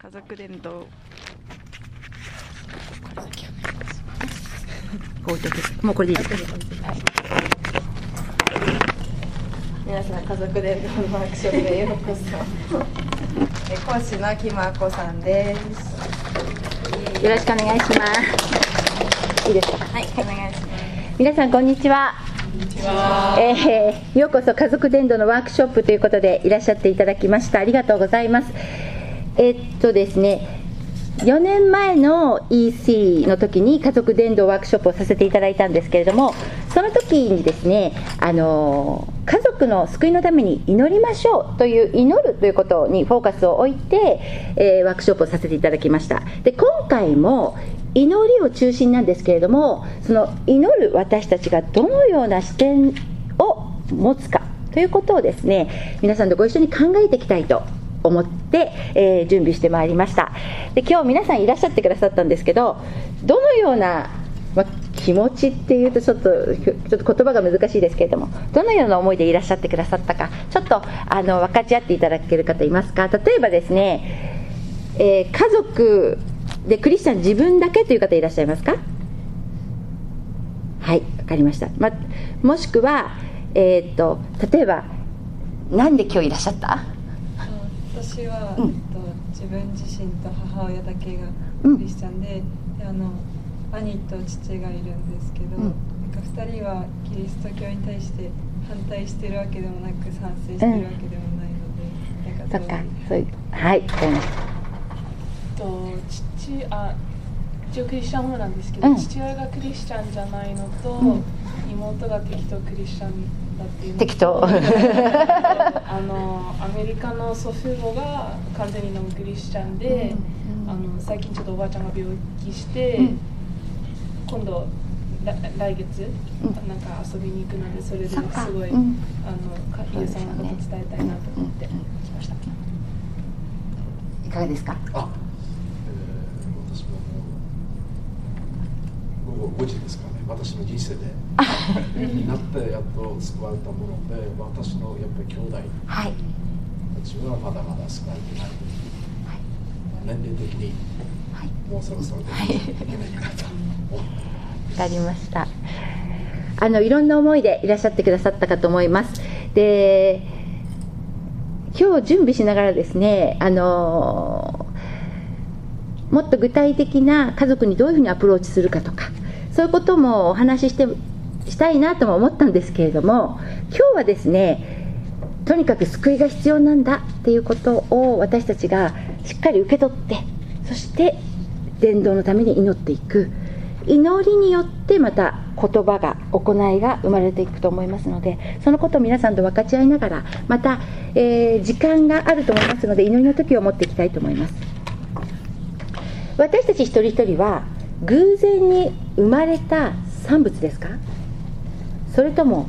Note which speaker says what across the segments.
Speaker 1: 家族伝道。
Speaker 2: もうこれでいいです
Speaker 1: 皆さん家族伝道のワークショップへようこそ。講師の木真子さんです。
Speaker 2: よろしくお願いします。いいですか？
Speaker 1: はい、お願いします。
Speaker 2: 皆さんこんにちは。えーようこそ家族伝道のワークショップということでいらっしゃっていただきました。ありがとうございます。えっとですね4年前の EC の時に家族伝道ワークショップをさせていただいたんですけれどもその時にですねあの家族の救いのために祈りましょうという祈るということにフォーカスを置いて、えーワークショップをさせていただきました。で今回も祈りを中心なんですけれどもその祈る私たちがどのような視点を持つかということをですね皆さんとご一緒に考えていきたいと思って、えー準備してまいりました。で今日皆さんいらっしゃってくださったんですけどどのような、ま気持ちっていうとちょっとちょっと言葉が難しいですけれどもどのような思いでいらっしゃってくださったかちょっとあの分かち合っていただける方いますか？例えばですね、えー家族でクリスチャン自分だけという方いらっしゃいますか？はい分かりました、ま、もしくは、えーっと例えばなんで今日いらっしゃった？
Speaker 3: 私は、
Speaker 2: うん。
Speaker 3: えっと、自分自身と母親だけが
Speaker 2: うん。
Speaker 3: クリスチャンで,、であの兄と父がいるんですけど、
Speaker 2: うん。
Speaker 3: なんか2人はキリスト教に対して反対してるわけでもなく賛成してるわけでもないので、なん
Speaker 2: そっか。
Speaker 3: か
Speaker 2: そういう。はい。わかりました
Speaker 4: と父あ一応クリスチャンもなんですけど、
Speaker 2: うん。
Speaker 4: 父親がクリスチャンじゃないのと、
Speaker 2: うん。
Speaker 4: 妹が適当クリスチャン
Speaker 2: 適当。
Speaker 4: あのアメリカの祖父母が完全にノンクリスチャンで、あの最近ちょっとおばあちゃんが病気して、
Speaker 2: うん。
Speaker 4: 今度ら来月、
Speaker 2: うん。
Speaker 4: なんか遊びに行くのでそれですごい、
Speaker 2: うん。
Speaker 4: あのかゆうさんのこと伝えたいなと思って。
Speaker 2: うんうん
Speaker 4: 来ました。
Speaker 2: いかがですか？
Speaker 5: あ、えー、私ももう午後5時ですか私の人生でなってやっと救われたもので、私のやっぱり兄弟
Speaker 2: はい。
Speaker 5: たちはまだまだ救われてない。年齢的に
Speaker 2: はい。
Speaker 5: もうそろそろでい。けないかなと。
Speaker 2: わかりました。あのいろんな思いでいらっしゃってくださったかと思います。で今日準備しながらですねあのもっと具体的な家族にどういうふうにアプローチするかとかそういうこともお話ししてしたいなとも思ったんですけれども今日はですねとにかく救いが必要なんだっていうことを私たちがしっかり受け取ってそして伝道のために祈っていく。祈りによってまた言葉が行いが生まれていくと思いますのでそのことを皆さんと分かち合いながらまた、えー時間があると思いますので祈りの時を持っていきたいと思います。私たち一人一人は偶然に生まれた産物ですか？それとも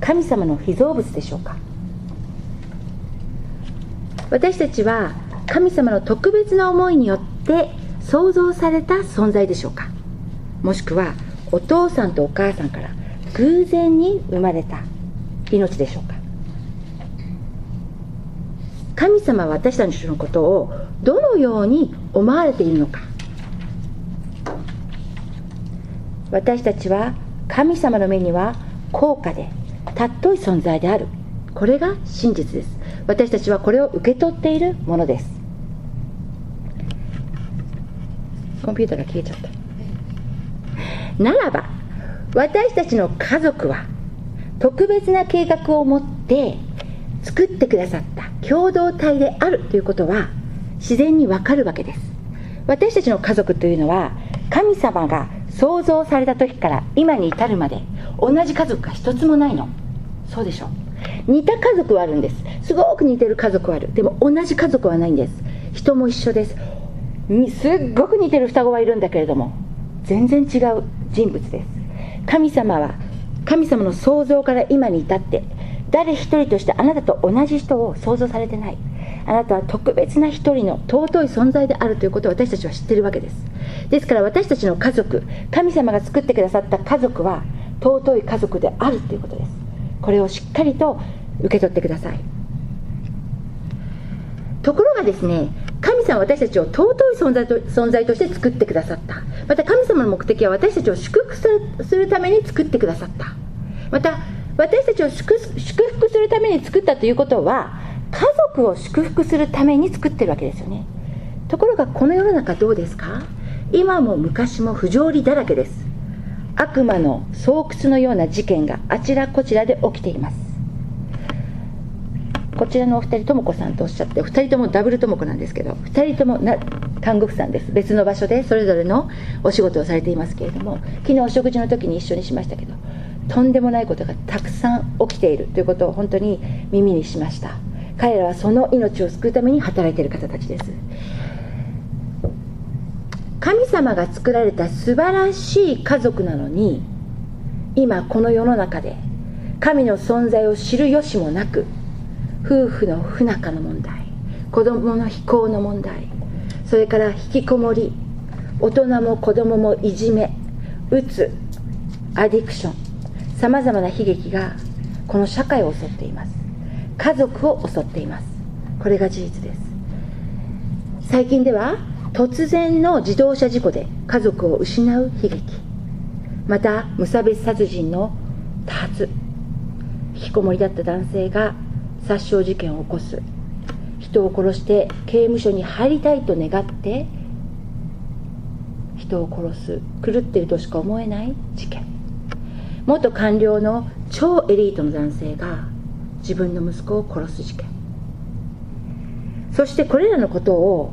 Speaker 2: 神様の被造物でしょうか？私たちは神様の特別な思いによって創造された存在でしょうか？もしくはお父さんとお母さんから偶然に生まれた命でしょうか？神様は私たちのことをどのように思われているのか？私たちは神様の目には高価で尊い存在である。これが真実です。私たちはこれを受け取っているものです。コンピューターが消えちゃった。ならば私たちの家族は特別な計画を持って作ってくださった共同体であるということは自然にわかるわけです。私たちの家族というのは神様が創造された時から今に至るまで同じ家族が一つもないの。そうでしょ似た家族はあるんです。すごく似てる家族はある。でも同じ家族はないんです。人も一緒です。すっごく似てる双子はいるんだけれども全然違う人物です。神様は神様の創造から今に至って誰一人としてあなたと同じ人を創造されてない。あなたは特別な一人の尊い存在であるということを私たちは知っているわけです。ですから私たちの家族神様が作ってくださった家族は尊い家族であるということです。これをしっかりと受け取ってください。ところがですね神様は私たちを尊い存在と存在として作ってくださった。また神様の目的は私たちを祝福するために作ってくださった。また私たちを祝福するために作ったということは家族を祝福するために作ってるわけですよね。ところがこの世の中どうですか？今も昔も不条理だらけです。悪魔の巣窟のような事件があちらこちらで起きています。こちらのお二人とも子さんとおっしゃって二人ともダブルとも子なんですけど二人ともな看護婦さんです。別の場所でそれぞれのお仕事をされていますけれども昨日お食事の時に一緒にしましたけどとんでもないことがたくさん起きているということを本当に耳にしました。彼らはその命を救うために働いている方たちです。神様が作られた素晴らしい家族なのに今この世の中で神の存在を知る由もなく夫婦の不仲の問題子供の非行の問題それから引きこもり大人も子供もいじめうつアディクションさまざまな悲劇がこの社会を襲っています。家族を襲っています。これが事実です。最近では突然の自動車事故で家族を失う悲劇。また無差別殺人の多発。引きこもりだった男性が殺傷事件を起こす。人を殺して刑務所に入りたいと願って人を殺す。狂ってるとしか思えない事件。元官僚の超エリートの男性が自分の息子を殺す事件。そしてこれらのことを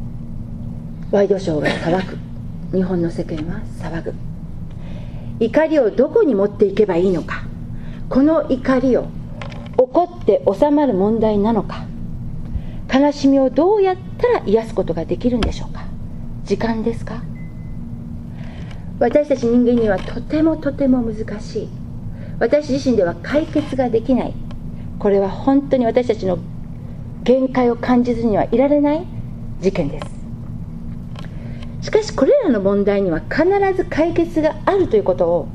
Speaker 2: ワイドショーが騒ぐ日本の世間は騒ぐ怒りをどこに持っていけばいいのか。この怒りを怒って収まる問題なのか。悲しみをどうやったら癒すことができるんでしょうか。時間ですか。私たち人間にはとてもとても難しい。私自身では解決ができない。これは本当に私たちの限界を感じずにはいられない事件です。しかしこれらの問題には必ず解決があるということを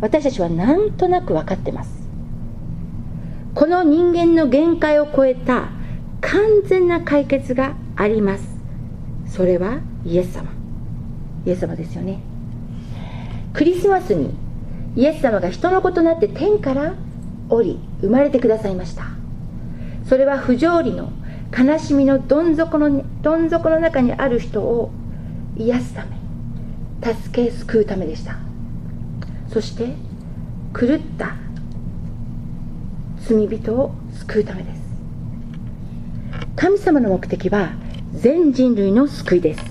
Speaker 2: 私たちはなんとなく分かってます。この人間の限界を超えた完全な解決があります。それはイエス様。イエス様ですよね。クリスマスにイエス様が人の子となって天から降り生まれてくださいました。それは不条理の悲しみのどん底のどん底の中にある人を癒すため助け救うためでした。そして狂った罪人を救うためです。神様の目的は全人類の救いです。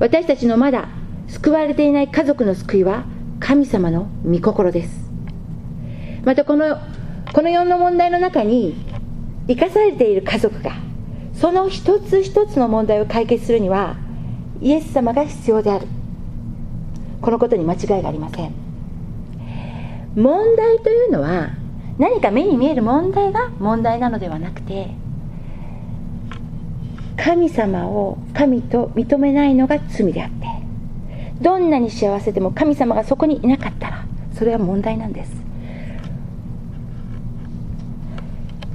Speaker 2: 私たちのまだ救われていない家族の救いは神様の御心です。またこのこの世の問題の中に生かされている家族がその一つ一つの問題を解決するにはイエス様が必要である。このことに間違いがありません。問題というのは何か目に見える問題が問題なのではなくて神様を神と認めないのが罪であってどんなに幸せでも神様がそこにいなかったらそれは問題なんです。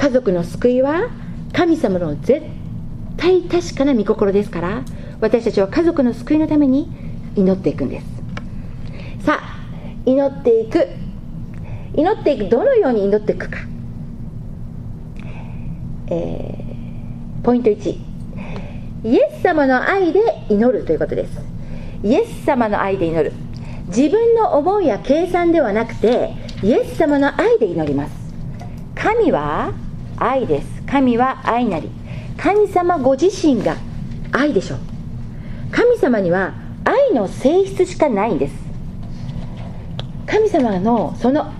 Speaker 2: 家族の救いは神様の絶対確かな御心ですから私たちは家族の救いのために祈っていくんです。さあ祈っていく。祈っていくどのように祈っていくか、えー、ポイント1イエス様の愛で祈るということです。イエス様の愛で祈る。自分の思いや計算ではなくてイエス様の愛で祈ります。神は愛です。神は愛なり。神様ご自身が愛でしょう。神様には愛の性質しかないんです。神様のその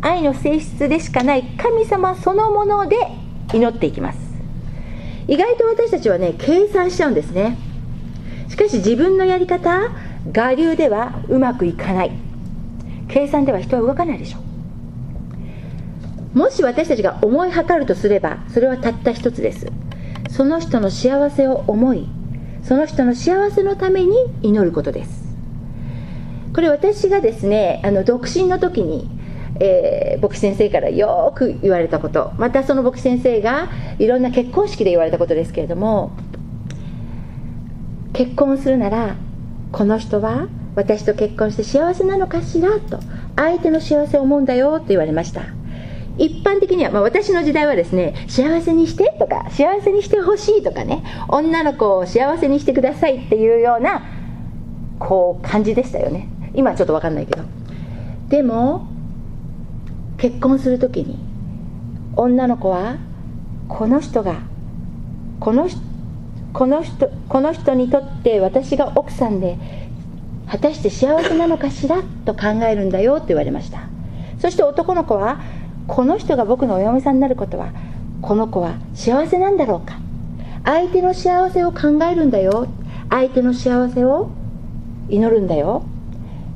Speaker 2: 愛の性質でしかない。神様そのもので祈っていきます。意外と私たちはね計算しちゃうんですね。しかし自分のやり方我流ではうまくいかない。計算では人は動かないでしょう。もし私たちが思い測るとすればそれはたった一つです。その人の幸せを思いその人の幸せのために祈ることです。これ私がですねあの独身の時にえー、牧師先生からよく言われたこと。またその牧師先生がいろんな結婚式で言われたことですけれども結婚するならこの人は私と結婚して幸せなのかしらと相手の幸せを思うんだよと言われました。一般的には、まあ、私の時代はですね幸せにしてとか幸せにしてほしいとかね女の子を幸せにしてくださいっていうようなこう感じでしたよね。今はちょっと分かんないけど。でも結婚する時に女の子はこの人がこのこの人この人にとって私が奥さんで果たして幸せなのかしらと考えるんだよって言われました。そして男の子はこの人が僕のお嫁さんになることはこの子は幸せなんだろうか？相手の幸せを考えるんだよ。相手の幸せを祈るんだよ。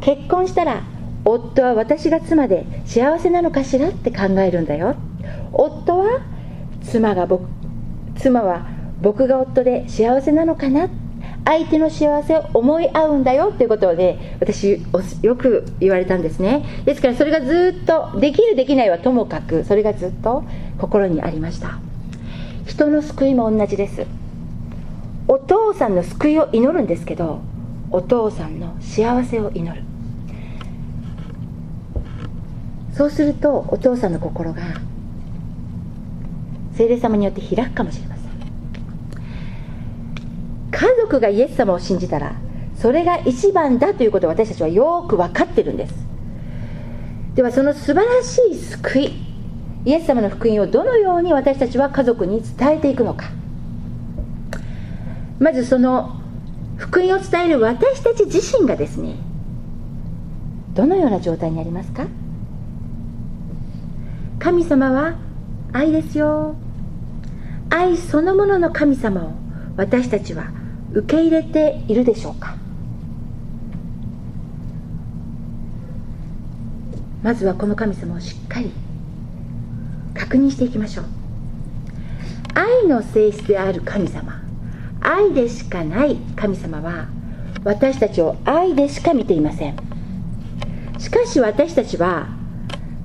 Speaker 2: 結婚したら夫は私が妻で幸せなのかしらって考えるんだよ。夫は妻が僕妻は僕が夫で幸せなのかな相手の幸せを思い合うんだよっていうことをね私よく言われたんですね。ですからそれがずっとできるできないはともかくそれがずっと心にありました。人の救いも同じです。お父さんの救いを祈るんですけどお父さんの幸せを祈る。そうするとお父さんの心が聖霊様によって開くかもしれません。家族がイエス様を信じたらそれが一番だということを私たちはよく分かってるんです。ではその素晴らしい救いイエス様の福音をどのように私たちは家族に伝えていくのか。まずその福音を伝える私たち自身がですねどのような状態にありますか？神様は愛ですよ。愛そのものの神様を私たちは受け入れているでしょうか？まずはこの神様をしっかり確認していきましょう。愛の性質である神様愛でしかない神様は私たちを愛でしか見ていません。しかし私たちは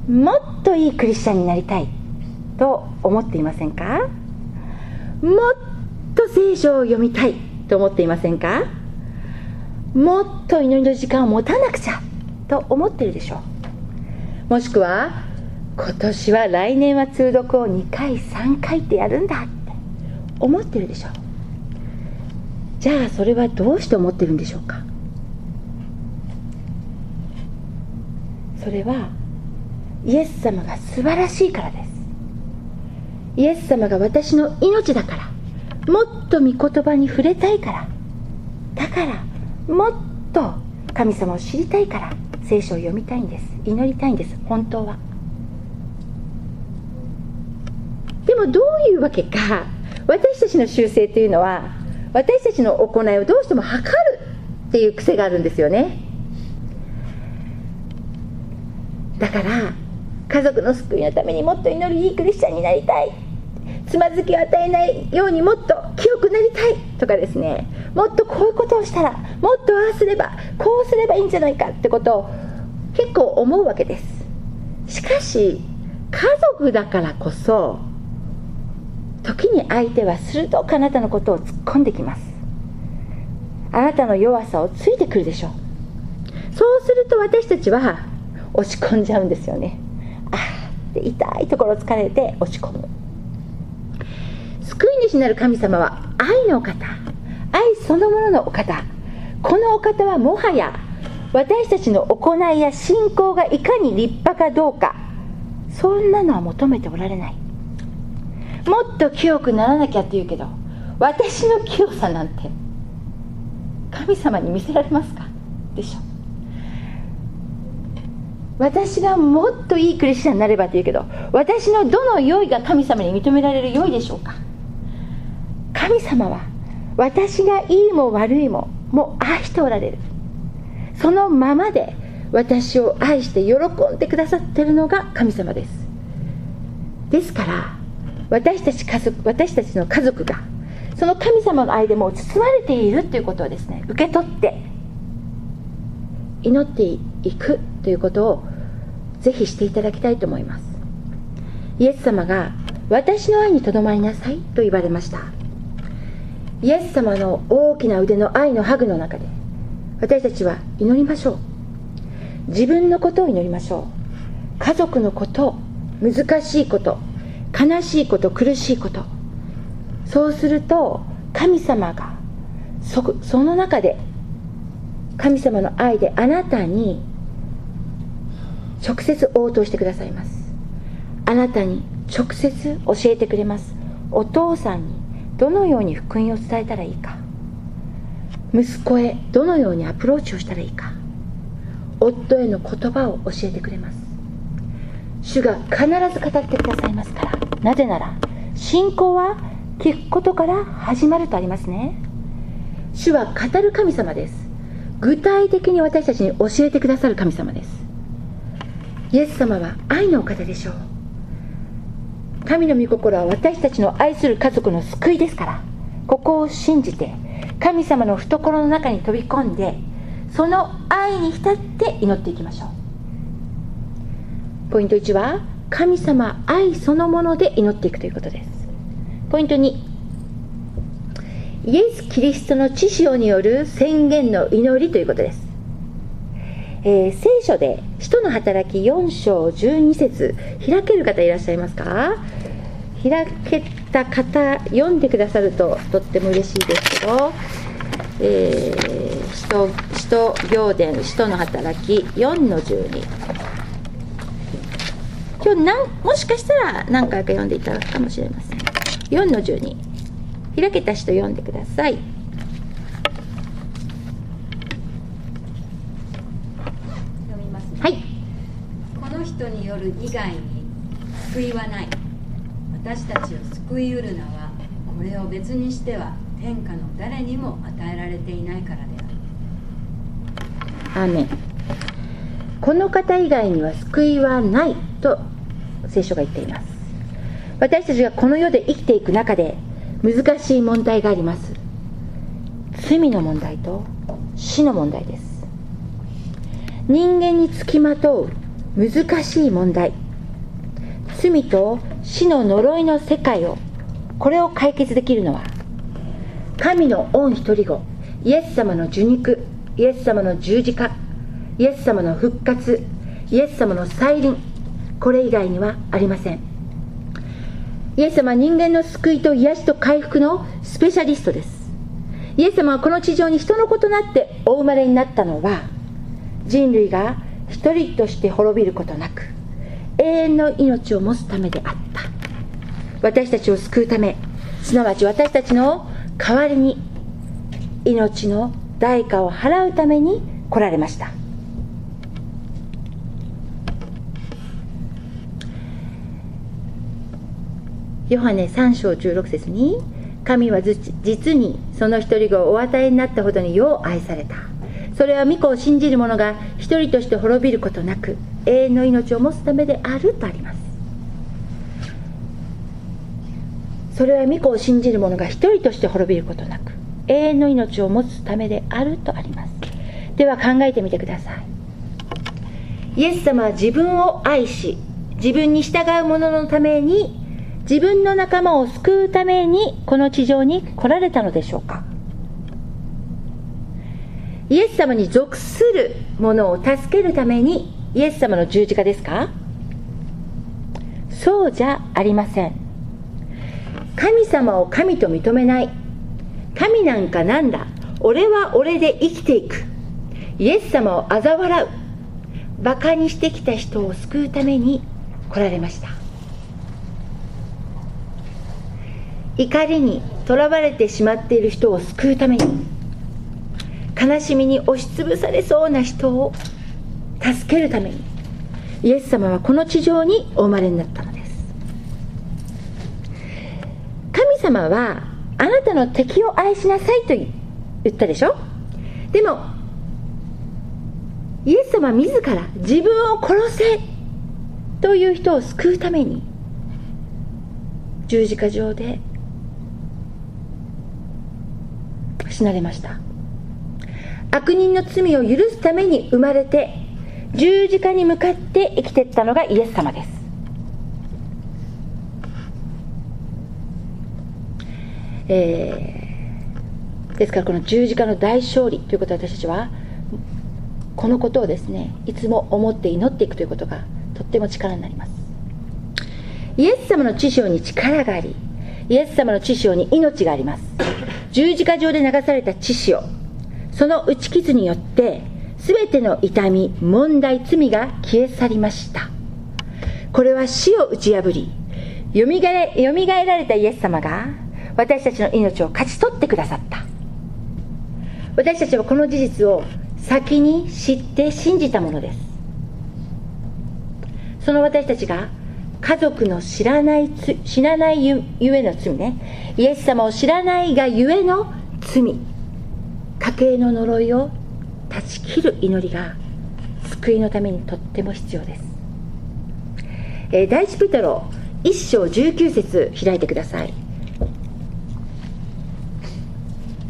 Speaker 2: もっといいクリスチャンになりたいと思っていませんか？もっと聖書を読みたいと思っていませんか？もっと祈りの時間を持たなくちゃと思ってるでしょう。もしくは今年は来年は通読を2回3回ってやるんだって思ってるでしょう。じゃあそれはどうして思ってるんでしょうか？それはイエス様が素晴らしいからです。イエス様が私の命だから。もっと御言葉に触れたいから。だからもっと神様を知りたいから聖書を読みたいんです。祈りたいんです。本当は。でもどういうわけか。私たちの習性というのは私たちの行いをどうしても測るっていう癖があるんですよね。だから家族の救いのためにもっと祈るいいクリスチャンになりたい。つまずきを与えないようにもっと清くなりたいとかですね。もっとこういうことをしたらもっとああすればこうすればいいんじゃないかってことを結構思うわけです。しかし家族だからこそ時に相手は鋭くあなたのことを突っ込んできます。あなたの弱さをついてくるでしょう。そうすると私たちは落ち込んじゃうんですよね。ああ痛いところ疲れて落ち込む。救い主なる神様は愛のお方。愛そのもののお方。このお方はもはや私たちの行いや信仰がいかに立派かどうか。そんなのは求めておられない。もっと清くならなきゃって言うけど私の清さなんて神様に見せられますか？でしょ。私がもっといいクリスチャンになればと言うけど私のどの良いが神様に認められる良いでしょうか？神様は私がいいも悪いももう愛しておられる。そのままで私を愛して喜んでくださってるのが神様です。ですから私たち家族私たちの家族がその神様の愛でも包まれているということをですね受け取って祈っていくということをぜひしていただきたいと思います。イエス様が私の愛にとどまりなさいと言われました。イエス様の大きな腕の愛のハグの中で私たちは祈りましょう。自分のことを祈りましょう。家族のこと難しいこと悲しいこと苦しいこと。そうすると神様がそその中で神様の愛であなたに直接応答してくださいます。あなたに直接教えてくれます。お父さんにどのように福音を伝えたらいいか。息子へどのようにアプローチをしたらいいか。夫への言葉を教えてくれます。主が必ず語ってくださいますから。なぜなら信仰は聞くことから始まるとありますね。主は語る神様です。具体的に私たちに教えてくださる神様です。イエス様は愛のお方でしょう。神の御心は私たちの愛する家族の救いですから。ここを信じて神様の懐の中に飛び込んでその愛に浸って祈っていきましょう。ポイント1は神様愛そのもので祈っていくということです。ポイント2イエス・キリストの知性による宣言の祈りということです、えー、聖書で使徒の働き4章12節開ける方いらっしゃいますか？開けた方読んでくださるととっても嬉しいですけど、えー、使徒使徒行伝使徒の働き4の12今日なんもしかしたら何回か読んでいただくかもしれません。4の12開けた人読んでください
Speaker 6: 読みますね
Speaker 2: はい
Speaker 6: この人による以外に救いはない。私たちを救いうる名はこれを別にしては天下の誰にも与えられていないからで
Speaker 2: ある。アーメン。この方以外には救いはないと聖書が言っています。私たちがこの世で生きていく中で難しい問題があります。罪の問題と死の問題です。人間につきまとう難しい問題。罪と死の呪いの世界をこれを解決できるのは神の御一人子イエス様の受肉イエス様の十字架イエス様の復活イエス様の再臨これ以外にはありません。イエス様は人間の救いと癒しと回復のスペシャリストです。イエス様はこの地上に人の子となってお生まれになったのは人類が一人として滅びることなく永遠の命を持つためであった。私たちを救うためすなわち私たちの代わりに命の代価を払うために来られました。ヨハネ3章16節に神は実にその一人子をお与えになったほどによう愛された。それは御子を信じる者が一人として滅びることなく永遠の命を持つためであるとあります。それは御子を信じる者が一人として滅びることなく永遠の命を持つためであるとあります。では考えてみてください。イエス様は自分を愛し自分に従う者のために自分の仲間を救うためにこの地上に来られたのでしょうか。イエス様に属する者を助けるためにイエス様の十字架ですか？そうじゃありません。神様を神と認めない。神なんかなんだ？俺は俺で生きていく。イエス様を嘲笑う。馬鹿にしてきた人を救うために来られました。怒りにとらわれてしまっている人を救うために。悲しみに押しつぶされそうな人を助けるためにイエス様はこの地上にお生まれになったのです。神様はあなたの敵を愛しなさいと言ったでしょ？でもイエス様自ら自分を殺せという人を救うために十字架上で死なれました。悪人の罪を許すために生まれて十字架に向かって生きていったのがイエス様です。えですからこの十字架の大勝利ということを私たちはこのことをですねいつも思って祈っていくということがとっても力になります。イエス様の知性に力がありイエス様の知性に命があります。十字架上で流された知性その打ち傷によって全ての痛み問題罪が消え去りました。これは死を打ち破りよみがえよみがえられたイエス様が私たちの命を勝ち取ってくださった。私たちはこの事実を先に知って信じたものです。その私たちが家族の知らない知らないゆゆえの罪ね。イエス様を知らないがゆえの罪。家計の呪いを断ち切る祈りが救いのためにとっても必要です、えー、第一ペテロ1章19節開いてください。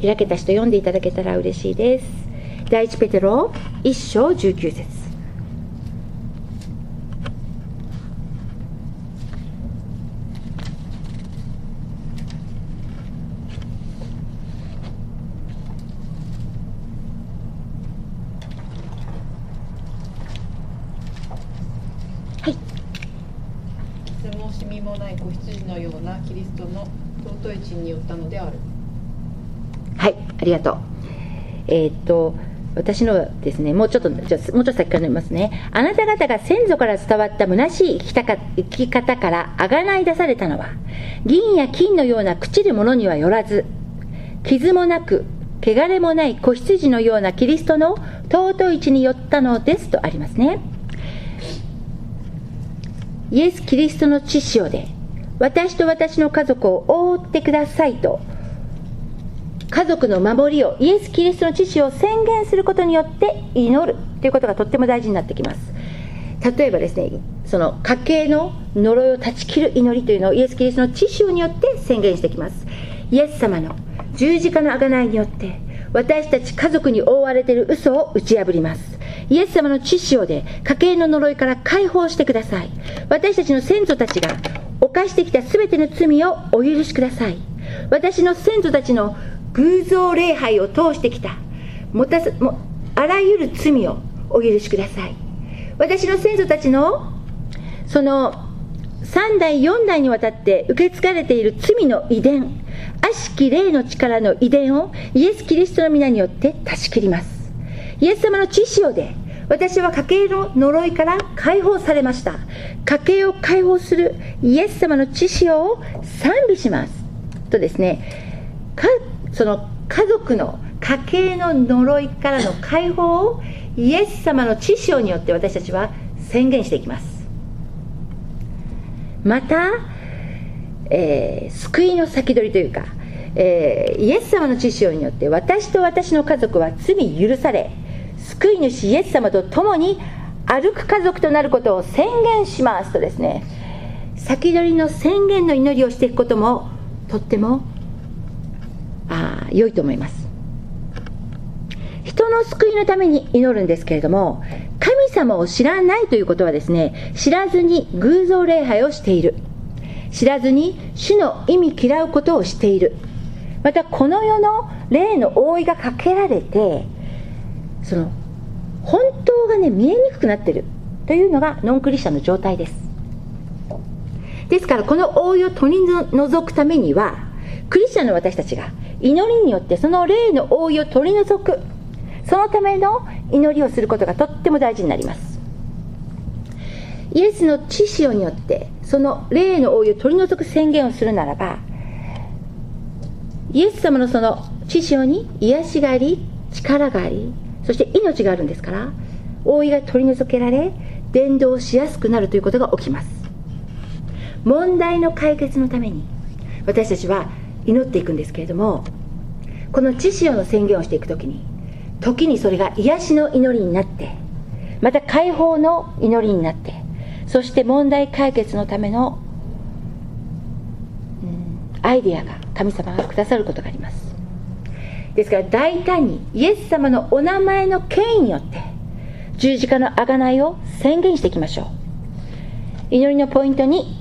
Speaker 2: 開けた人読んでいただけたら嬉しいです。第一ペテロ1章19節。ありがとう。えー、っと、私のですね、もうちょっと、じゃもうちょっと先から読みますね。あなた方が先祖から伝わった虚しい生きたか生き方からあがない出されたのは、銀や金のような朽ちるものにはよらず、傷もなく、汚れもない子羊のようなキリストの尊い地によったのですとありますね。イエス・キリストの知潮で、私と私の家族を覆ってくださいと家族の守りをイエス・キリストの知識を宣言することによって祈るということがとっても大事になってきます。例えばですねその家計の呪いを断ち切る祈りというのをイエス・キリストの知識によって宣言してきます。イエス様の十字架の贖いによって私たち家族に覆われている嘘を打ち破ります。イエス様の知識で家計の呪いから解放してください。私たちの先祖たちが犯してきた全ての罪をお許しください。私の先祖たちの偶像礼拝を通してきた。もたもあらゆる罪をお許しください。私の先祖たちのその3代4代にわたって受け継がれている罪の遺伝悪しき霊の力の遺伝をイエス・キリストの皆によって断ち切ります。イエス様の知識で私は家計の呪いから解放されました。家計を解放するイエス様の知識を賛美します。とですねその家族の家計の呪いからの解放をイエス様の知性によって私たちは宣言していきます。また、えー、救いの先取りというか、えー、イエス様の知性によって私と私の家族は罪許され救い主イエス様と共に歩く家族となることを宣言しますとですね先取りの宣言の祈りをしていくこともとってもあ良いと思います。人の救いのために祈るんですけれども神様を知らないということはですね知らずに偶像礼拝をしている。知らずに主の意味嫌うことをしている。またこの世の霊の覆いがかけられてその本当がね見えにくくなってる。というのがノンクリスチャンの状態です。ですからこの覆いを取り除くためにはクリスチャンの私たちが祈りによってその霊の覆いを取り除く。そのための祈りをすることがとっても大事になります。イエスの知識によってその霊の覆いを取り除く宣言をするならばイエス様のその知識に癒しがあり力がありそして命があるんですから覆いが取り除けられ伝道しやすくなるということが起きます。問題の解決のために私たちは祈っていくんですけれどもこの知識の宣言をしていく時に時にそれが癒しの祈りになってまた解放の祈りになってそして問題解決のための、うん、アイディアが神様がくださることがあります。ですから大胆にイエス様のお名前の権威によって十字架の贖いを宣言していきましょう。祈りのポイントに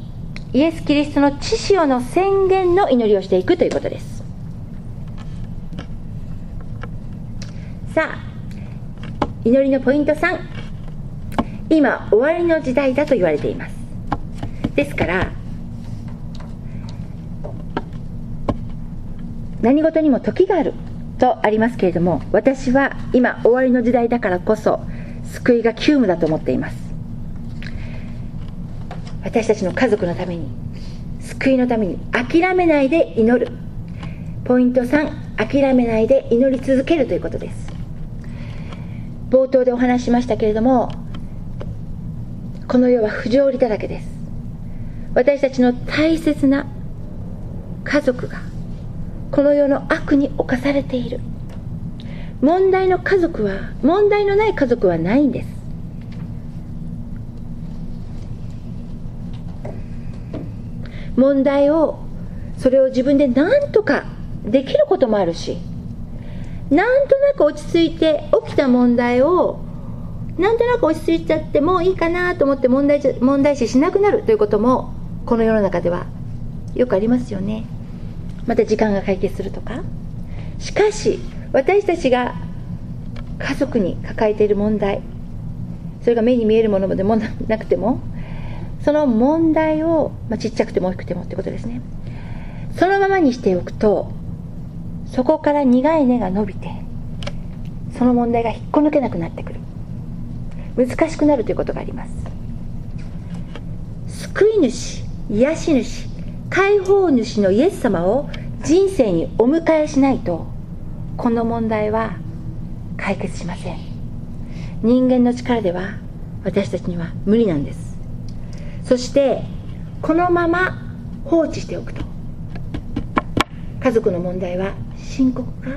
Speaker 2: イエス・キリストの知識の宣言の祈りをしていくということです。さあ祈りのポイント3今終わりの時代だと言われています。ですから何事にも時があるとありますけれども私は今終わりの時代だからこそ救いが急務だと思っています。私たちの家族のために救いのために諦めないで祈る。ポイント3諦めないで祈り続けるということです。冒頭でお話しましたけれどもこの世は不条理だらけです。私たちの大切な家族がこの世の悪に侵されている。問題の家族は問題のない家族はないんです。問題をそれを自分で何とかできることもあるしなんとなく落ち着いて起きた問題をなんとなく落ち着いちゃってもいいかなと思って問題問題視しなくなるということもこの世の中ではよくありますよね。また時間が解決するとかしかし私たちが家族に抱えている問題それが目に見えるものでもなくてもその問題を、まあ、ちっちゃくても大きくてもってことですね。そのままにしておくとそこから苦い根が伸びてその問題が引っこ抜けなくなってくる。難しくなるということがあります。救い主癒し主解放主のイエス様を人生にお迎えしないとこの問題は解決しません。人間の力では私たちには無理なんです。そしてこのまま放置しておくと。家族の問題は深刻化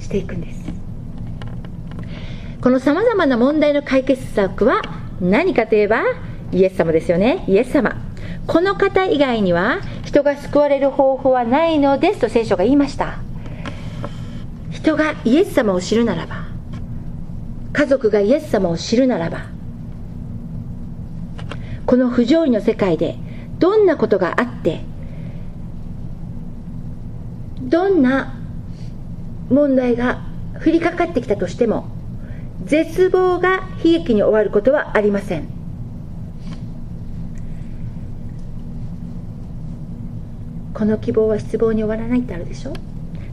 Speaker 2: していくんです。このさまざまな問題の解決策は何かといえばイエス様ですよね。イエス様。この方以外には人が救われる方法はないのですと聖書が言いました。人がイエス様を知るならば家族がイエス様を知るならばこの不条理の世界でどんなことがあってどんな問題が降りかかってきたとしても絶望が悲劇に終わることはありません。この希望は失望に終わらないってあるでしょ？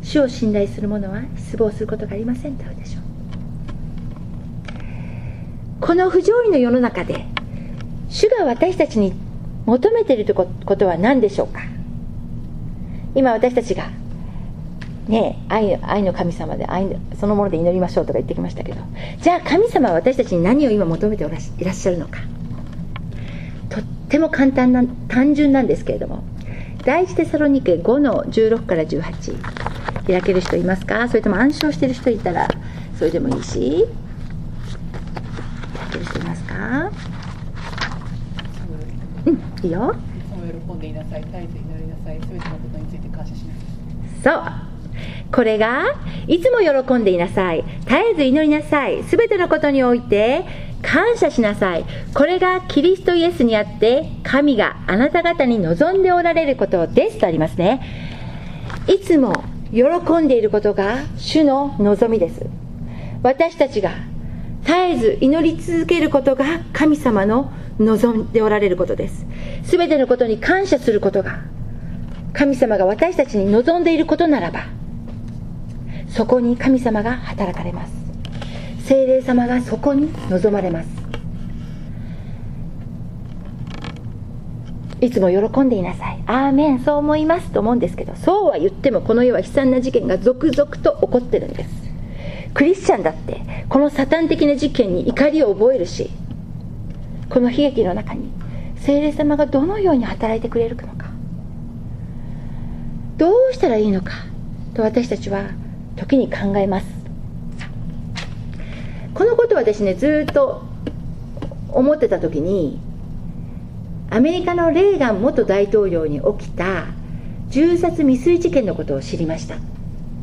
Speaker 2: 主を信頼する者は失望することがありませんってあるでしょ？この不条理の世の中で主が私たちに求めていることは何でしょうか？今私たちがね愛愛の神様で愛そのもので祈りましょうとか言ってきましたけど。じゃあ神様は私たちに何を今求めていらっしゃるのか。とっても簡単な単純なんですけれども。第一テサロニケ5の16から18開ける人いますか？それとも暗唱してる人いたらそれでもいいし。開ける人いますか？うんいいよ。
Speaker 7: いつも喜んでいなさい絶えず祈りなさい。全てのことについて感謝しな
Speaker 2: そうこれがいつも喜んでいなさい。絶えず祈りなさい。全てのことにおいて感謝しなさい。これがキリストイエスにあって神があなた方に望んでおられることですとありますね。いつも喜んでいることが主の望みです。私たちが絶えず祈り続けることが神様の望んでおられることです。全てのことに感謝することが神様が私たちに望んでいることならばそこに神様が働かれます。精霊様がそこに望まれます。いつも喜んでいなさい。アーメンそう思いますと思うんですけどそうは言ってもこの世は悲惨な事件が続々と起こってるんです。クリスチャンだってこのサタン的な事件に怒りを覚えるしこの悲劇の中に精霊様がどのように働いてくれるのか。どうしたらいいのかと私たちは時に考えます。このことを私ねずっと思ってた時にアメリカのレーガン元大統領に起きた銃殺未遂事件のことを知りました。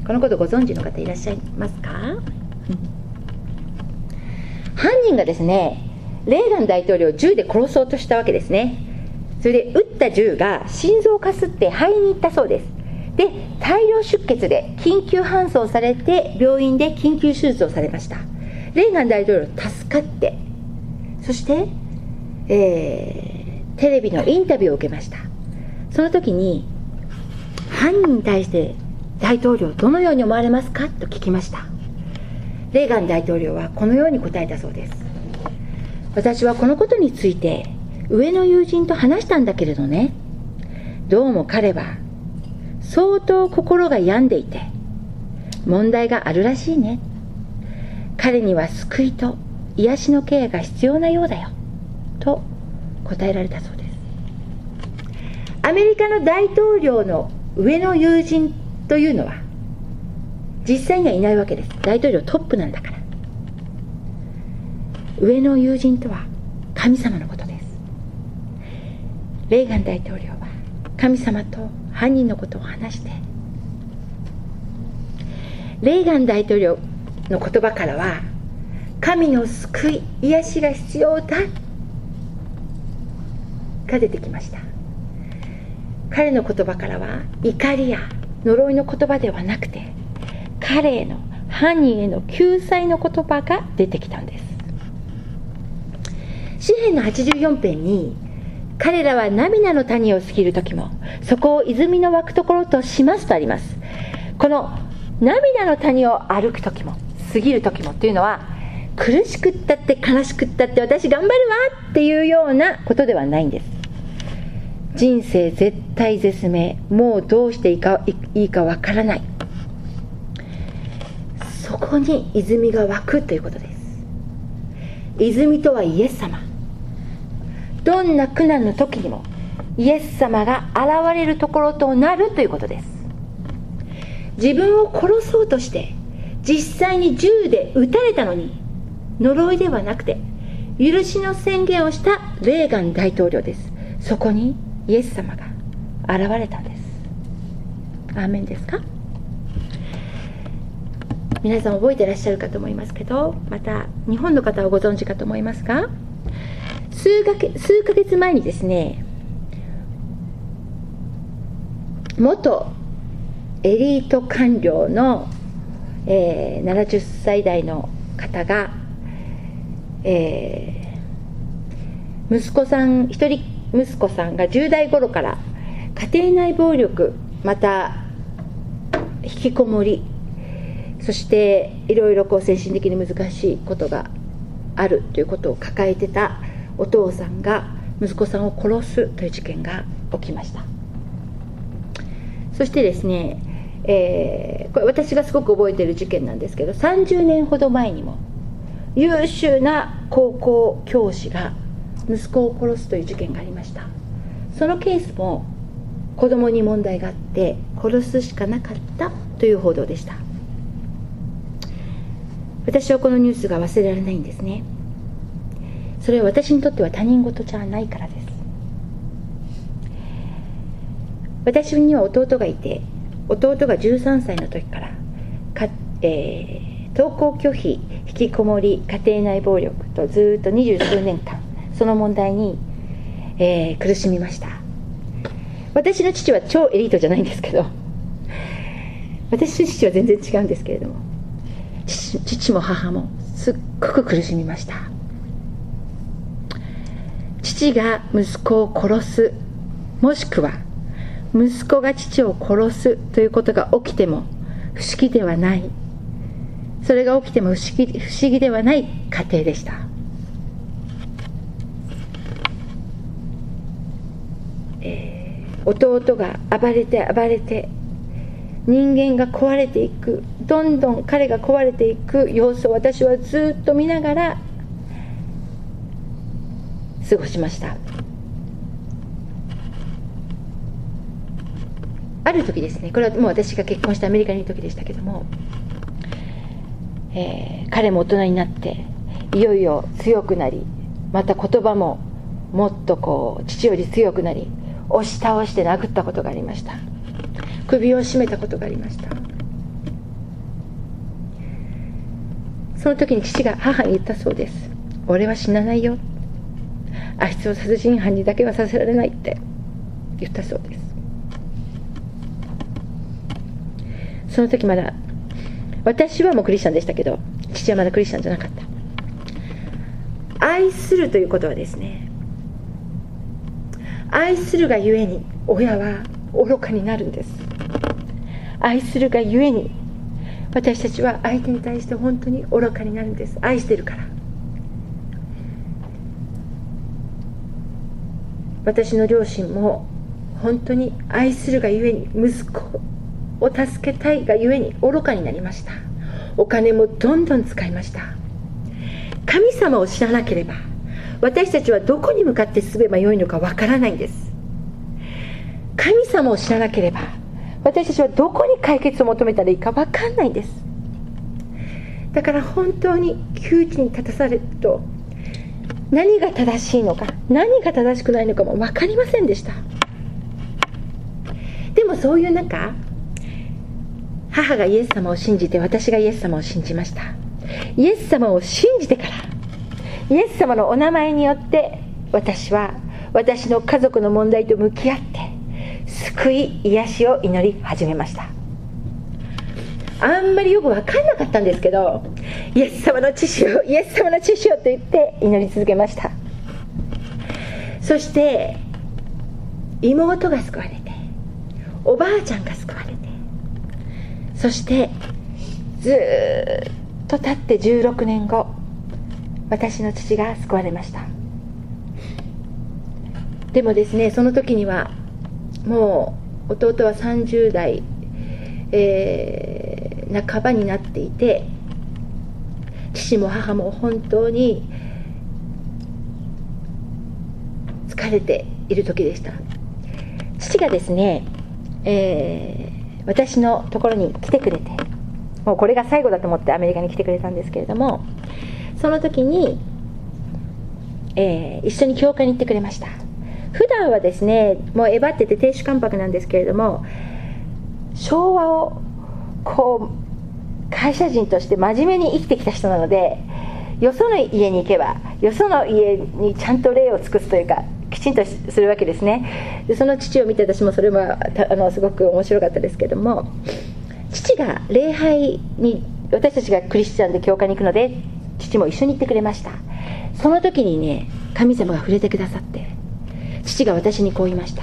Speaker 2: このことご存知の方いらっしゃいますか、犯人がですねレーガン大統領を銃で殺そうとしたわけですね。それで撃った銃が心臓をかすって肺に行ったそうですで大量出血で緊急搬送されて病院で緊急手術をされました。レーガン大統領助かって。そして、えー、テレビのインタビューを受けました。その時に犯人に対して大統領どのように思われますかと聞きました。レーガン大統領はこのように答えたそうです。私はこのことについて上の友人と話したんだけれどね。どうも彼は相当心が病んでいて問題があるらしいね。彼には救いと癒しのケアが必要なようだよ。と答えられたそうです。アメリカの大統領の上の友人というのは実際にはいないわけです。大統領トップなんだから。上の友人とは神様のことです。レーガン大統領は神様と犯人のことを話して。レーガン大統領の言葉からは神の救い癒しが必要だが出てきました。彼の言葉からは怒りや呪いの言葉ではなくて彼への犯人への救済の言葉が出てきたんです。詩篇の84編に彼らは涙の谷を過ぎる時もそこを泉の湧くところとしますとあります。この涙の谷を歩く時も過ぎる時もっていうのは苦しくったって悲しくったって私頑張るわっていうようなことではないんです。人生絶対絶命もうどうしていいかいいかわからない。そこに泉が湧くということです。泉とはイエス様。どんな苦難の時にもイエス様が現れるところとなるということです。自分を殺そうとして実際に銃で撃たれたのに呪いではなくて許しの宣言をしたレーガン大統領です。そこにイエス様が現れたんです。アーメンですか？皆さん覚えてらっしゃるかと思いますけどまた日本の方はご存知かと思いますが数か数ヶ月前にですね元エリート官僚の、えー、70歳代の方が、えー、息子さん一人息子さんが10代頃から家庭内暴力また引きこもりそしていろいろこう精神的に難しいことがあるということを抱えてたお父さんが息子さんを殺すという事件が起きました。そしてですね、えー、これ私がすごく覚えている事件なんですけど30年ほど前にも優秀な高校教師が息子を殺すという事件がありました。そのケースも子供に問題があって殺すしかなかったという報道でした。私はこのニュースが忘れられないんですね。それは私にとっては他人事じゃないからです。私には弟がいて弟が13歳の時からか、えー、登校拒否引きこもり家庭内暴力とずっと二十数年間その問題に、えー、苦しみました。私の父は超エリートじゃないんですけど私の父は全然違うんですけれども父も母もすっごく苦しみました。父が息子を殺すもしくは息子が父を殺すということが起きても不思議ではない。それが起きても不思議不思議ではない家庭でした。弟が暴れて暴れて人間が壊れていくどんどん彼が壊れていく様子を私はずっと見ながら過ごしました。ある時ですねこれはもう私が結婚してアメリカにいる時でしたけども、えー、彼も大人になっていよいよ強くなりまた言葉ももっとこう父より強くなり押し倒して殴ったことがありました。首を絞めたことがありました。その時に父が母に言ったそうです。俺は死なないよ。あいつを殺人犯にだけはさせられないって。言ったそうです。その時まだ私はもうクリスチャンでしたけど父はまだクリスチャンじゃなかった。愛するということはですね愛するがゆえに親は愚かになるんです。愛するがゆえに私たちは相手に対して本当に愚かになるんです。愛してるから。私の両親も本当に愛するがゆえに息子を助けたいがゆえに愚かになりました。お金もどんどん使いました。神様を知らなければ私たちはどこに向かって進めばよいのかわからないんです。神様を知らなければ私たちはどこに解決を求めたらいいかわかんないんです。だから本当に窮地に立たされると何が正しいのか何が正しくないのかも分かりませんでした。でもそういう中母がイエス様を信じて私がイエス様を信じました。イエス様を信じてからイエス様のお名前によって私は私の家族の問題と向き合って救い癒しを祈り始めました。あんまりよく分かんなかったんですけどイエス様の知識をイエス様の知識をと言って祈り続けました。そして妹が救われておばあちゃんが救われてそしてずっと経って16年後私の父が救われました。でもですねその時にはもう弟は30代、えー、半ばになっていて父も母も本当に疲れている時でした。父がですね、えー、私のところに来てくれてもうこれが最後だと思ってアメリカに来てくれたんですけれどもその時に、えー、一緒に教会に行ってくれました。普段はですねもうえばってて亭主関白なんですけれども昭和をこう会社人として真面目に生きてきた人なのでよその家に行けばよその家にちゃんと礼を尽くすというかきちんとするわけですね。でその父を見て私もそれはあのすごく面白かったですけども父が礼拝に私たちがクリスチャンで教会に行くので父も一緒に行ってくれました。その時にね神様が触れてくださって父が私にこう言いました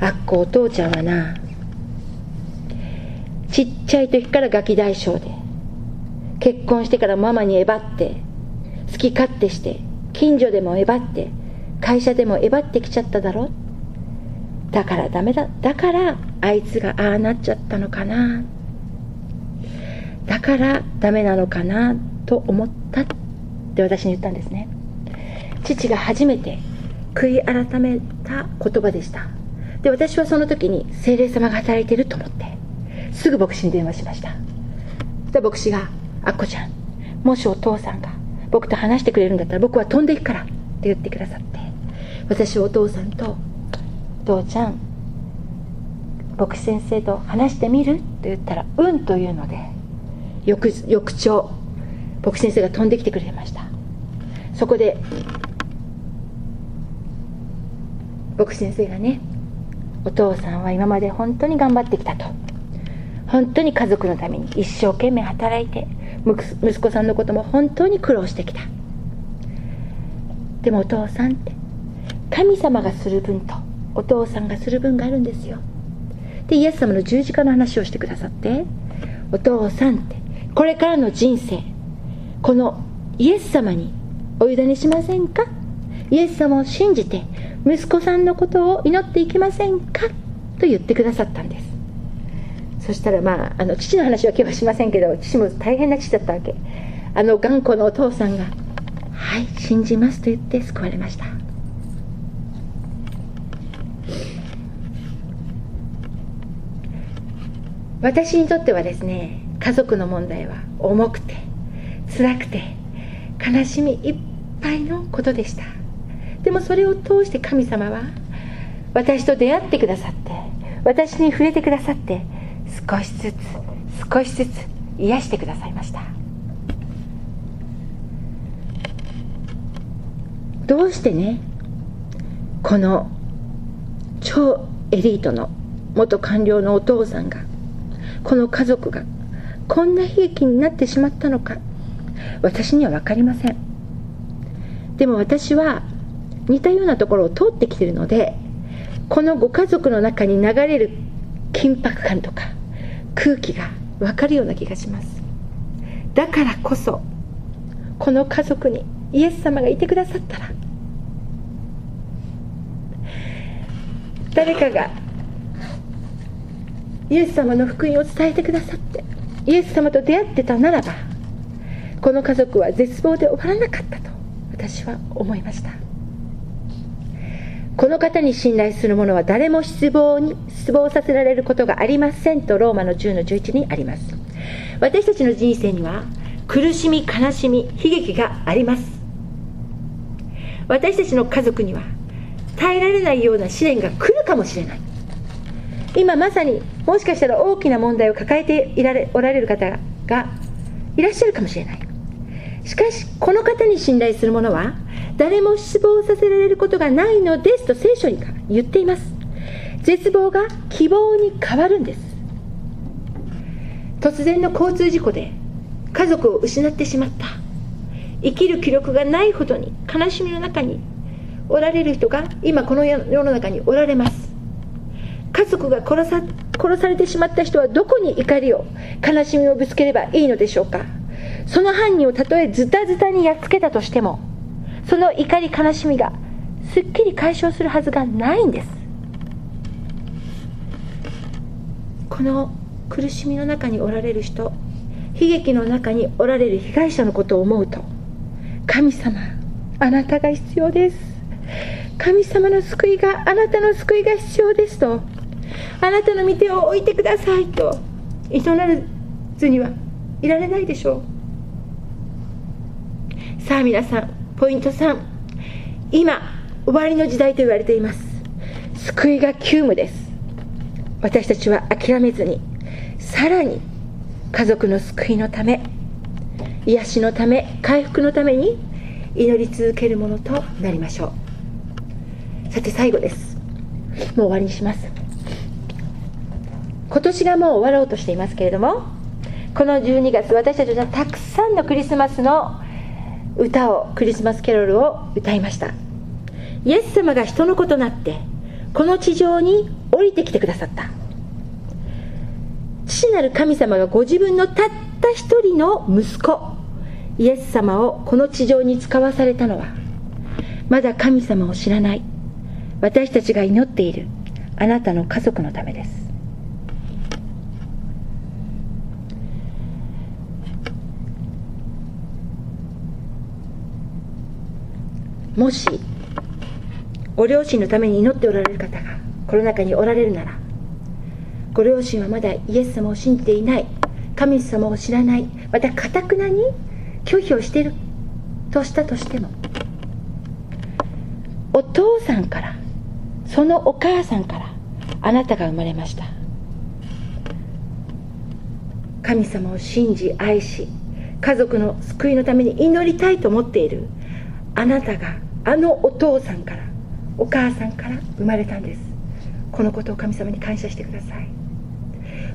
Speaker 2: あっこお父ちゃんはなちっちゃい時からガキ大将で結婚してからママにえばって好き勝手して近所でもえばって会社でもえばってきちゃっただろ。だからダメだ。だからあいつがああなっちゃったのかな。だからダメなのかなと思ったって私に言ったんですね。父が初めて悔い改めた言葉でした。で私はその時に精霊様が働いてると思って。すぐ牧師に電話しました。そしたら牧師が「あっこちゃんもしお父さんが僕と話してくれるんだったら僕は飛んでいくから」って言ってくださって私はお父さんと「父ちゃん牧師先生と話してみる?」って言ったら「うん」というので翌翌朝牧師先生が飛んできてくれました。そこで牧師先生がねお父さんは今まで本当に頑張ってきたと。本当に家族のために一生懸命働いて息子さんのことも本当に苦労してきた。でもお父さんって神様がする分とお父さんがする分があるんですよ。でイエス様の十字架の話をしてくださってお父さんってこれからの人生このイエス様にお委ねしませんか？イエス様を信じて息子さんのことを祈っていきませんか？と言ってくださったんです。そしたらまああの父の話は今日はしませんけど父も大変な父だったわけ。あの頑固なお父さんが「はい信じます」と言って救われました。私にとってはですね家族の問題は重くて辛くて悲しみいっぱいのことでした。でもそれを通して神様は私と出会ってくださって私に触れてくださって少しずつ少しずつ癒してくださいました。どうしてねこの超エリートの元官僚のお父さんがこの家族がこんな悲劇になってしまったのか私には分かりません。でも私は似たようなところを通ってきているのでこのご家族の中に流れる緊迫感とか空気が分かるような気がします。だからこそこの家族にイエス様がいてくださったら誰かがイエス様の福音を伝えてくださってイエス様と出会ってたならばこの家族は絶望で終わらなかったと私は思いました。この方に信頼する者は誰も失望に失望させられることがありませんとローマの10の11にあります。私たちの人生には苦しみ悲しみ悲劇があります。私たちの家族には耐えられないような試練が来るかもしれない。今まさにもしかしたら大きな問題を抱えていられおられる方がいらっしゃるかもしれない。しかしこの方に信頼する者は誰も失望させられることがないのですと聖書に言っています。絶望が希望に変わるんです。突然の交通事故で家族を失ってしまった。生きる気力がないほどに悲しみの中におられる人が今この世の中におられます。家族が殺さ殺されてしまった人はどこに怒りを悲しみをぶつければいいのでしょうか。その犯人をたとえズタズタにやっつけたとしてもその怒り悲しみがすっきり解消するはずがないんです。この苦しみの中におられる人悲劇の中におられる被害者のことを思うと神様あなたが必要です。神様の救いがあなたの救いが必要ですとあなたの御手を置いてくださいと祈らずにはいられないでしょう。さあ皆さんポイント3今終わりの時代と言われています。救いが急務です。私たちは諦めずにさらに家族の救いのため癒しのため回復のために祈り続けるものとなりましょう。さて最後です。もう終わりにします。今年がもう終わろうとしていますけれどもこの12月私たちはたくさんのクリスマスの歌をクリスマスキャロルを歌いました。イエス様が人の子となってこの地上に降りてきてくださった。父なる神様がご自分のたった一人の息子イエス様をこの地上に使わされたのはまだ神様を知らない私たちが祈っているあなたの家族のためです。もしご両親のために祈っておられる方がこの中におられるならご両親はまだイエス様を信じていない神様を知らないまたかたくなに拒否をしているとしたとしてもお父さんからそのお母さんからあなたが生まれました。神様を信じ愛し家族の救いのために祈りたいと思っているあなたがあのお父さんからお母さんから生まれたんです。このことを神様に感謝してください。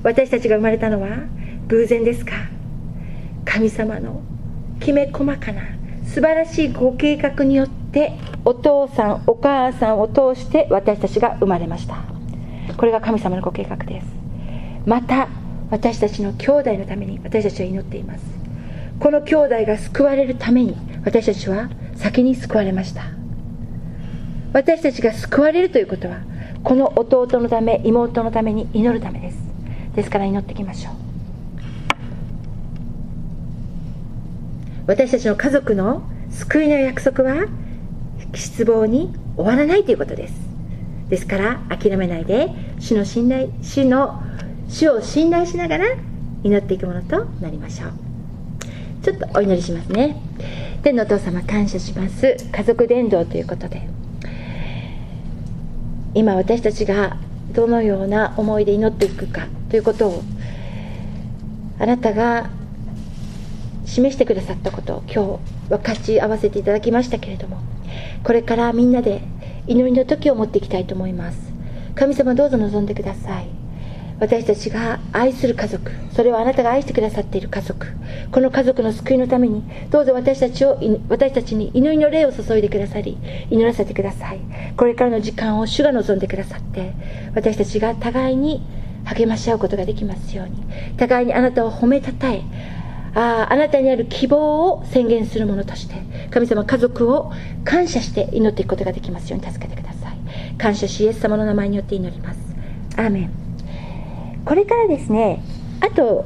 Speaker 2: 私たちが生まれたのは偶然ですか。神様のきめ細かな素晴らしいご計画によってお父さんお母さんを通して私たちが生まれました。これが神様のご計画です。また私たちの兄弟のために私たちは祈っています。この兄弟が救われるために私たちは先に救われました。私たちが救われるということはこの弟のため妹のために祈るためです。ですから祈っていきましょう。私たちの家族の救いの約束は失望に終わらないということです。ですから諦めないで主の信頼主の主を信頼しながら祈っていくものとなりましょう。ちょっとお祈りしますね。天のお父様感謝します。家族伝道ということで。今私たちがどのような思いで祈っていくかということをあなたが示してくださったことを今日分かち合わせていただきましたけれどもこれからみんなで祈りの時を持っていきたいと思います。神様どうぞ望んでください。私たちが愛する家族それはあなたが愛してくださっている家族。この家族の救いのためにどうぞ私たちを私たちに祈りの霊を注いでくださり祈らせてください。これからの時間を主が望んでくださって私たちが互いに励まし合うことができますように。互いにあなたを褒めたたえああなたにある希望を宣言するものとして神様家族を感謝して祈っていくことができますように助けてください。感謝しイエス様の名前によって祈ります。アーメン。これからですねあと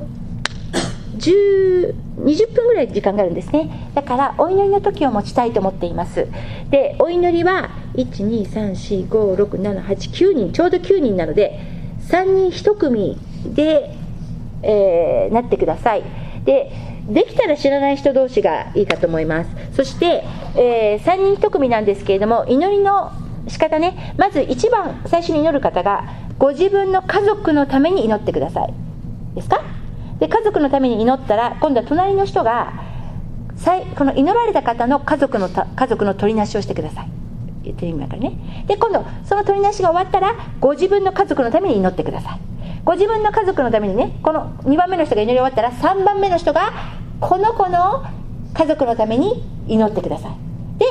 Speaker 2: 10 20分ぐらい時間があるんですね。だからお祈りの時を持ちたいと思っています。でお祈りは123456789人ちょうど9人なので3人1組で、えー、なってください。でできたら知らない人同士がいいかと思います。そして、えー、3人1組なんですけれども祈りの仕方ね。まず1番最初に祈る方がご自分の家族のために祈ってください。ですか？で家族のために祈ったら今度は隣の人がこの祈られた方の家族の家族の取りなしをしてください。言ってる意味だからね。で今度その取りなしが終わったらご自分の家族のために祈ってください。ご自分の家族のためにねこの2番目の人が祈り終わったら3番目の人がこの子の家族のために祈ってください。で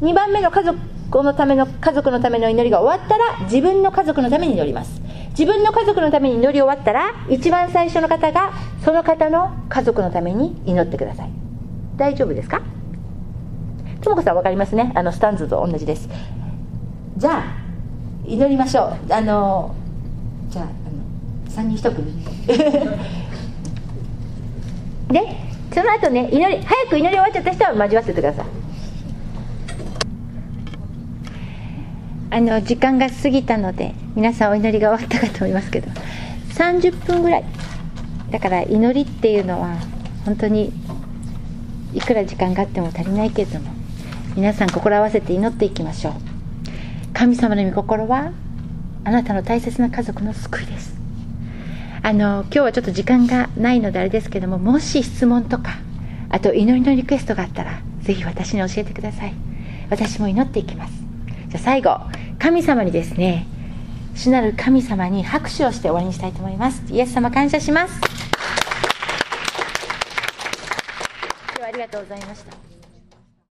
Speaker 2: 2番目の家族のための家族のための祈りが終わったら自分の家族のために祈ります。自分の家族のために祈り終わったら一番最初の方がその方の家族のために祈ってください。大丈夫ですか？とも子さん分かりますね。あのスタンズと同じです。じゃあ祈りましょう。あのじゃああの3人1組。でその後ね祈り早く祈り終わっちゃった人は交わせてください。あの時間が過ぎたので皆さんお祈りが終わったかと思いますけど30分ぐらい。だから祈りっていうのは本当にいくら時間があっても足りないけれども皆さん心合わせて祈っていきましょう。神様の御心はあなたの大切な家族の救いです。あの今日はちょっと時間がないのであれですけどももし質問とかあと祈りのリクエストがあったらぜひ私に教えてください。私も祈っていきます。じゃあ最後神様にですね主なる神様に拍手をして終わりにしたいと思います。イエス様感謝します。今日はありがとうございました。